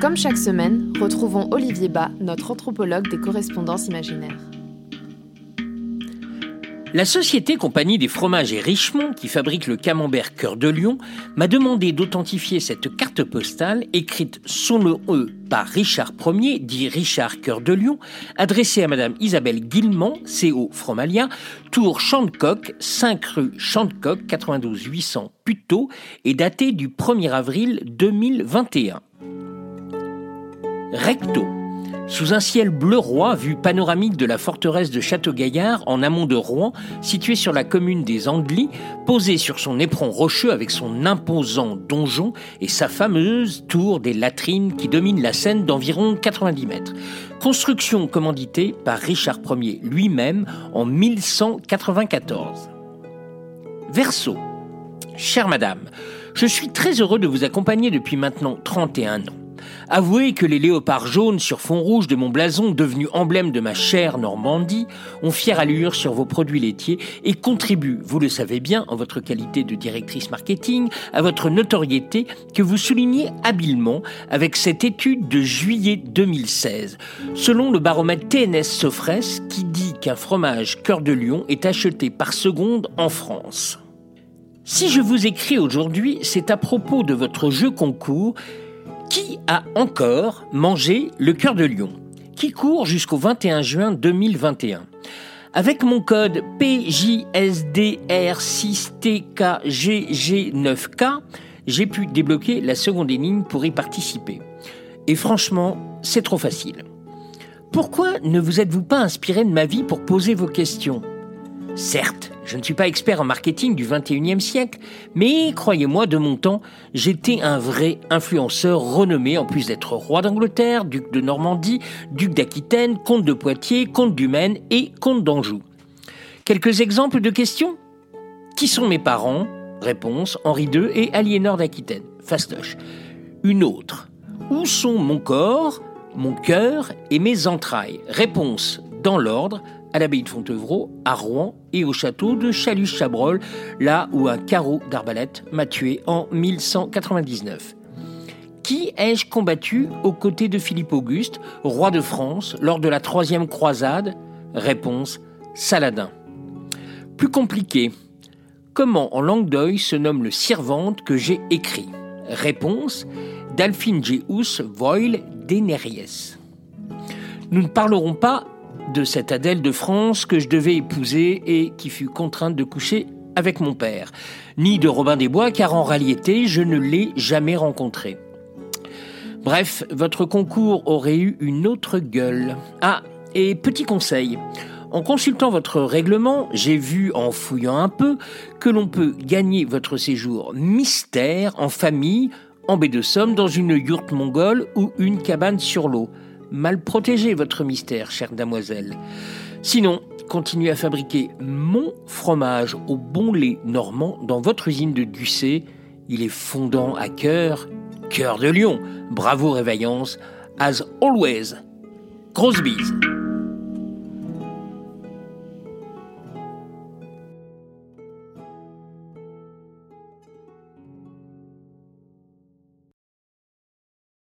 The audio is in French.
Comme chaque semaine, retrouvons Olivier Bas, notre anthropologue des correspondances imaginaires. La société Compagnie des fromages et Richemont, qui fabrique le camembert Cœur de Lion, m'a demandé d'authentifier cette carte postale écrite sous le E par Richard Ier, dit Richard Cœur de Lion, adressée à Madame Isabelle Guillemont, CO Fromalia, Tour Chantecoq, 5 rue Chantecoq, 92 800 Puteaux, et datée du 1er avril 2021. Recto. Sous un ciel bleu roi, vue panoramique de la forteresse de Château-Gaillard, en amont de Rouen, située sur la commune des Andelys, posée sur son éperon rocheux avec son imposant donjon et sa fameuse tour des latrines qui domine la Seine d'environ 90 mètres. Construction commanditée par Richard Ier lui-même en 1194. Verseau. Chère madame, je suis très heureux de vous accompagner depuis maintenant 31 ans. Avouez que les léopards jaunes sur fond rouge de mon blason, devenu emblème de ma chère Normandie, ont fière allure sur vos produits laitiers et contribuent, vous le savez bien, en votre qualité de directrice marketing, à votre notoriété que vous soulignez habilement avec cette étude de juillet 2016, selon le baromètre TNS Sofres qui dit qu'un fromage cœur de lion est acheté par seconde en France. Si je vous écris aujourd'hui, c'est à propos de votre jeu concours qui a encore mangé le cœur de lion Qui court jusqu'au 21 juin 2021. Avec mon code PJSDR6TKGG9K, j'ai pu débloquer la seconde énigme pour y participer. Et franchement, c'est trop facile. Pourquoi ne vous êtes-vous pas inspiré de ma vie pour poser vos questions? Certes, je ne suis pas expert en marketing du 21e siècle, mais croyez-moi, de mon temps, j'étais un vrai influenceur renommé en plus d'être roi d'Angleterre, duc de Normandie, duc d'Aquitaine, comte de Poitiers, comte du Maine et comte d'Anjou. Quelques exemples de questions? Qui sont mes parents? Réponse Henri II et Aliénor d'Aquitaine. Fastoche. Une autre. Où sont mon corps, mon cœur et mes entrailles? Réponse dans l'ordre à l'abbaye de Fontevraud, à Rouen et au château de Chalus-Chabrol, là où un carreau d'arbalète m'a tué en 1199. Qui ai-je combattu aux côtés de Philippe Auguste, roi de France, lors de la troisième croisade? Réponse Saladin. Plus compliqué. Comment en langue d'oeil se nomme le Sirvante que j'ai écrit? Réponse Delphine Geus Voil Deneries. Nous ne parlerons pas de cette Adèle de France que je devais épouser et qui fut contrainte de coucher avec mon père, ni de Robin des Bois, car en réalité, je ne l'ai jamais rencontré. Bref, votre concours aurait eu une autre gueule. Ah, et petit conseil. En consultant votre règlement, j'ai vu, en fouillant un peu, que l'on peut gagner votre séjour mystère en famille, en baie de Somme, dans une yourte mongole ou une cabane sur l'eau mal protégé votre mystère, chère damoiselle. Sinon, continuez à fabriquer mon fromage au bon lait normand dans votre usine de Ducé. Il est fondant à cœur, cœur de lion. Bravo réveillance, as always. Grosse.